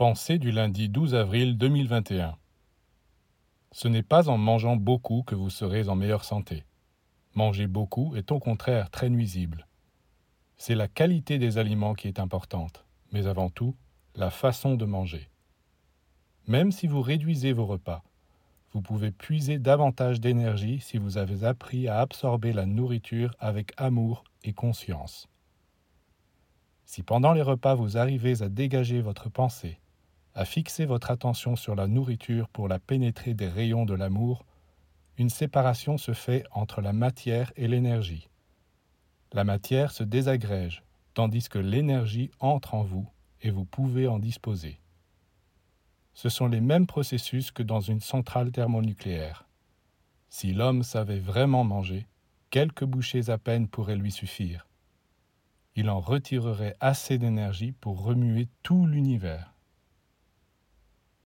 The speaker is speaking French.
Pensée du lundi 12 avril 2021. Ce n'est pas en mangeant beaucoup que vous serez en meilleure santé. Manger beaucoup est au contraire très nuisible. C'est la qualité des aliments qui est importante, mais avant tout, la façon de manger. Même si vous réduisez vos repas, vous pouvez puiser davantage d'énergie si vous avez appris à absorber la nourriture avec amour et conscience. Si pendant les repas vous arrivez à dégager votre pensée, à fixer votre attention sur la nourriture pour la pénétrer des rayons de l'amour, une séparation se fait entre la matière et l'énergie. La matière se désagrège, tandis que l'énergie entre en vous et vous pouvez en disposer. Ce sont les mêmes processus que dans une centrale thermonucléaire. Si l'homme savait vraiment manger, quelques bouchées à peine pourraient lui suffire. Il en retirerait assez d'énergie pour remuer tout l'univers.